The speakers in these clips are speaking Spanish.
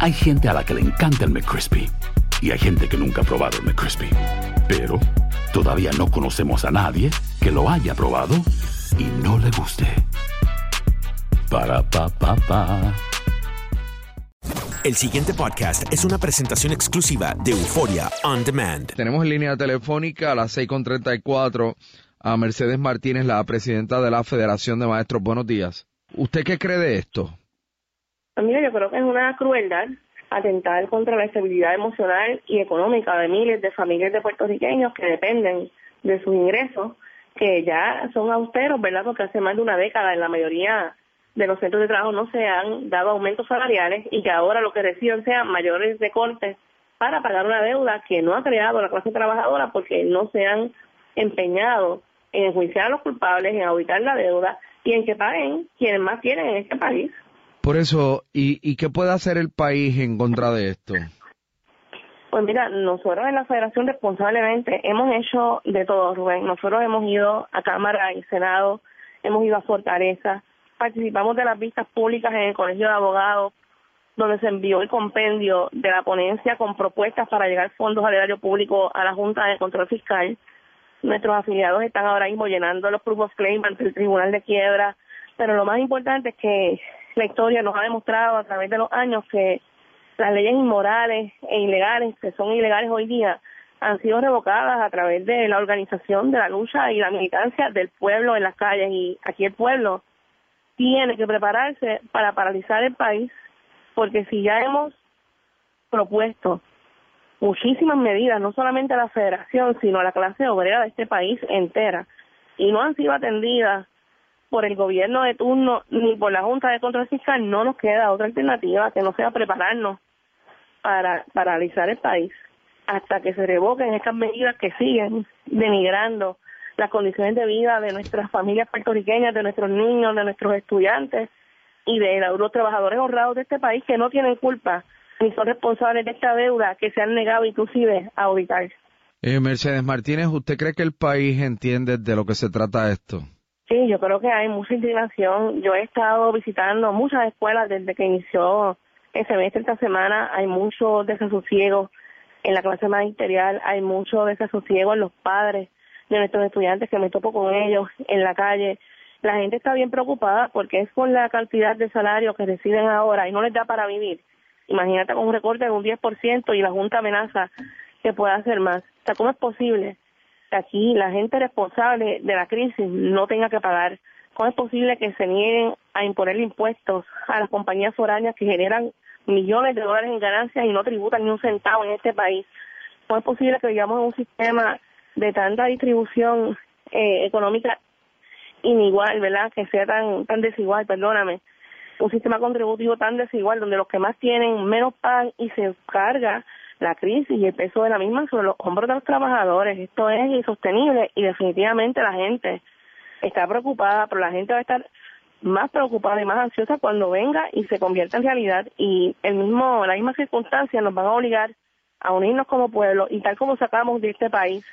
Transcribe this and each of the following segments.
Hay gente a la que le encanta el McCrispy y hay gente que nunca ha probado el McCrispy. Pero todavía no conocemos a nadie que lo haya probado y no le guste. Para pa pa pa. El siguiente podcast es una presentación exclusiva de Euforia On Demand. Tenemos en línea telefónica a las 6.34 a Mercedes Martínez, la presidenta de la Federación de Maestros. Buenos días. ¿Usted qué cree de esto? Mira, yo creo que es una crueldad atentar contra la estabilidad emocional y económica de miles de familias de puertorriqueños que dependen de sus ingresos, que ya son austeros, ¿verdad? Porque hace más de una década en la mayoría de los centros de trabajo no se han dado aumentos salariales y que ahora lo que reciben sean mayores recortes para pagar una deuda que no ha creado la clase trabajadora porque no se han empeñado en enjuiciar a los culpables, en auditar la deuda y en que paguen quienes más tienen en este país. Por eso, ¿y, ¿y qué puede hacer el país en contra de esto? Pues mira, nosotros en la Federación responsablemente hemos hecho de todo, Rubén. Nosotros hemos ido a Cámara y Senado, hemos ido a Fortaleza, participamos de las vistas públicas en el Colegio de Abogados, donde se envió el compendio de la ponencia con propuestas para llegar fondos al erario público a la Junta de Control Fiscal. Nuestros afiliados están ahora mismo llenando los proof of claim ante el Tribunal de Quiebra, pero lo más importante es que la historia nos ha demostrado a través de los años que las leyes inmorales e ilegales, que son ilegales hoy día, han sido revocadas a través de la organización de la lucha y la militancia del pueblo en las calles. Y aquí el pueblo tiene que prepararse para paralizar el país, porque si ya hemos propuesto muchísimas medidas, no solamente a la federación, sino a la clase obrera de este país entera, y no han sido atendidas por el gobierno de turno ni por la Junta de Control Fiscal, no nos queda otra alternativa que no sea prepararnos para paralizar el país hasta que se revoquen estas medidas que siguen denigrando las condiciones de vida de nuestras familias puertorriqueñas, de nuestros niños, de nuestros estudiantes y de los trabajadores honrados de este país que no tienen culpa ni son responsables de esta deuda que se han negado inclusive a auditar. Eh, Mercedes Martínez, ¿usted cree que el país entiende de lo que se trata esto? Sí, yo creo que hay mucha indignación. Yo he estado visitando muchas escuelas desde que inició el semestre esta semana. Hay mucho desasosiego en la clase magisterial, hay mucho desasosiego en los padres de nuestros estudiantes que me topo con ellos en la calle. La gente está bien preocupada porque es con la cantidad de salario que reciben ahora y no les da para vivir. Imagínate con un recorte de un 10% y la Junta amenaza que pueda hacer más. O sea, ¿cómo es posible aquí la gente responsable de la crisis no tenga que pagar. ¿Cómo es posible que se nieguen a imponer impuestos a las compañías foráneas que generan millones de dólares en ganancias y no tributan ni un centavo en este país? ¿Cómo es posible que vivamos en un sistema de tanta distribución eh, económica inigual, ¿verdad? Que sea tan, tan desigual, perdóname. Un sistema contributivo tan desigual donde los que más tienen menos pagan y se carga la crisis y el peso de la misma sobre los hombros de los trabajadores. Esto es insostenible y definitivamente la gente está preocupada, pero la gente va a estar más preocupada y más ansiosa cuando venga y se convierta en realidad y el mismo, la misma circunstancia nos van a obligar a unirnos como pueblo y tal como sacamos de este país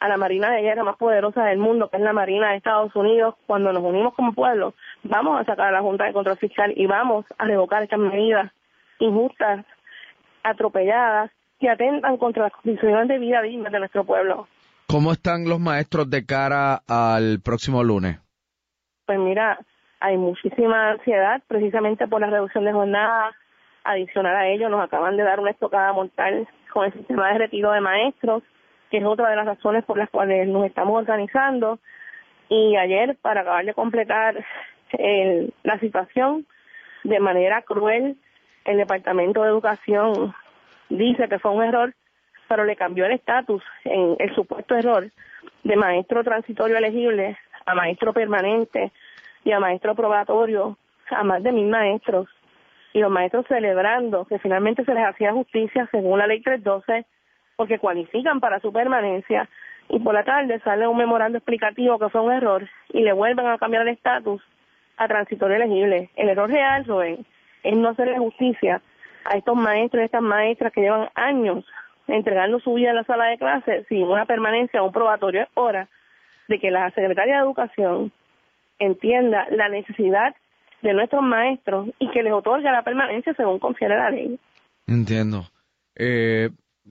a la Marina de Guerra más poderosa del mundo, que es la Marina de Estados Unidos, cuando nos unimos como pueblo, vamos a sacar a la Junta de Control Fiscal y vamos a revocar estas medidas injustas atropelladas que atentan contra las condiciones de vida dignas de nuestro pueblo. ¿Cómo están los maestros de cara al próximo lunes? Pues mira, hay muchísima ansiedad precisamente por la reducción de jornada. Adicional a ello, nos acaban de dar una estocada mortal con el sistema de retiro de maestros, que es otra de las razones por las cuales nos estamos organizando. Y ayer, para acabar de completar la situación de manera cruel, el Departamento de Educación dice que fue un error, pero le cambió el estatus en el supuesto error de maestro transitorio elegible a maestro permanente y a maestro probatorio a más de mil maestros y los maestros celebrando que finalmente se les hacía justicia según la ley 312 porque cualifican para su permanencia y por la tarde sale un memorando explicativo que fue un error y le vuelven a cambiar el estatus a transitorio elegible. El error real, Rubén, es no hacerle justicia a estos maestros y estas maestras que llevan años entregando su vida en la sala de clase sin una permanencia o un probatorio. Es hora de que la Secretaría de Educación entienda la necesidad de nuestros maestros y que les otorga la permanencia según confiere la ley. Entiendo. Eh,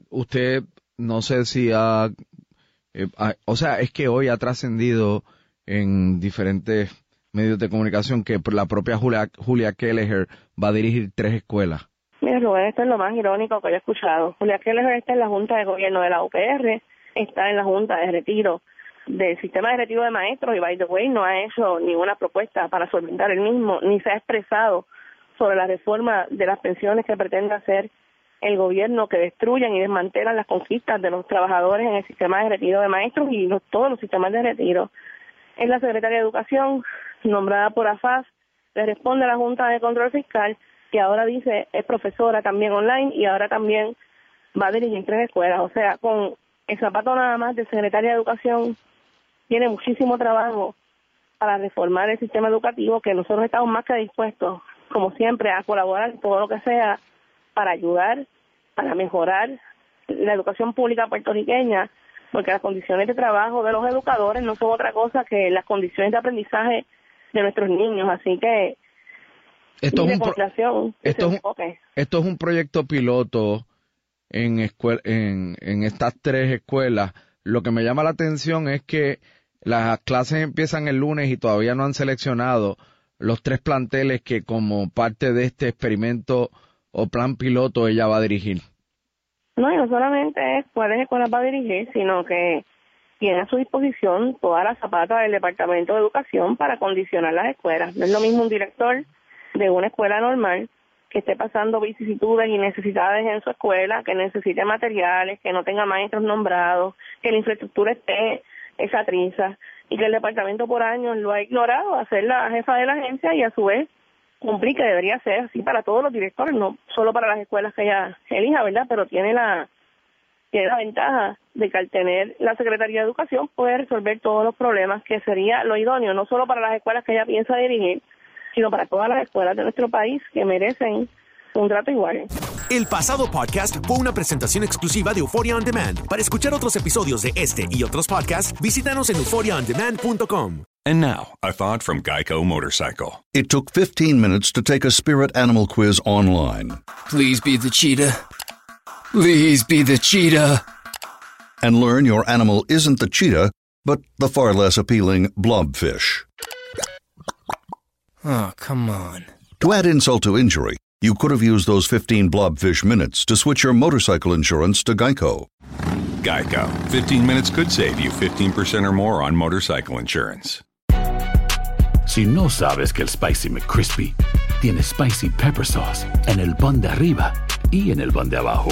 usted, no sé si ha, eh, o sea, es que hoy ha trascendido en diferentes medios de comunicación que la propia Julia, Julia Kelleher va a dirigir tres escuelas. Mira, Rubén, esto es lo más irónico que he escuchado. Julia Kelleher está en la Junta de Gobierno de la UPR, está en la Junta de Retiro del Sistema de Retiro de Maestros y, by the way, no ha hecho ninguna propuesta para solventar el mismo, ni se ha expresado sobre la reforma de las pensiones que pretende hacer el gobierno que destruyen y desmantelan las conquistas de los trabajadores en el sistema de retiro de maestros y todos los sistemas de retiro. Es la secretaria de Educación, nombrada por AFAS, le responde a la Junta de Control Fiscal, que ahora dice es profesora también online y ahora también va a dirigir tres escuelas. O sea, con el zapato nada más de secretaria de Educación, tiene muchísimo trabajo para reformar el sistema educativo, que nosotros estamos más que dispuestos, como siempre, a colaborar todo lo que sea para ayudar, para mejorar la educación pública puertorriqueña, porque las condiciones de trabajo de los educadores no son otra cosa que las condiciones de aprendizaje de nuestros niños. Así que esto es, un esto, es un, proyecto piloto en, en, en estas tres escuelas. Lo que me llama la atención es que las clases empiezan el lunes y todavía no han seleccionado los tres planteles que como parte de este experimento o plan piloto ella va a dirigir? No, y no solamente es cuáles escuelas va a dirigir, sino que tiene a su disposición todas las zapatas del Departamento de Educación para condicionar las escuelas. No es lo mismo un director de una escuela normal que esté pasando vicisitudes y necesidades en su escuela, que necesite materiales, que no tenga maestros nombrados, que la infraestructura esté esa trinza y que el departamento por años lo ha ignorado a ser la jefa de la agencia y a su vez cumplir que debería ser así para todos los directores, no solo para las escuelas que ella elija, ¿verdad? Pero tiene la tiene la ventaja de que al tener la Secretaría de Educación puede resolver todos los problemas, que sería lo idóneo, no solo para las escuelas que ella piensa dirigir, sino para todas las escuelas de nuestro país que merecen un trato igual. El pasado podcast fue una presentación exclusiva de Euphoria On Demand. Para escuchar otros episodios de este y otros podcasts, visítanos en euphoriaondemand.com. And now, a thought from Geico Motorcycle. It took 15 minutes to take a spirit animal quiz online. Please be the cheetah. Please be the cheetah. And learn your animal isn't the cheetah, but the far less appealing blobfish. Oh, come on. To add insult to injury, you could have used those 15 blobfish minutes to switch your motorcycle insurance to Geico. Geico. 15 minutes could save you 15% or more on motorcycle insurance. Si no sabes que el Spicy McCrispy tiene Spicy Pepper Sauce en el pan de arriba y en el pan de abajo,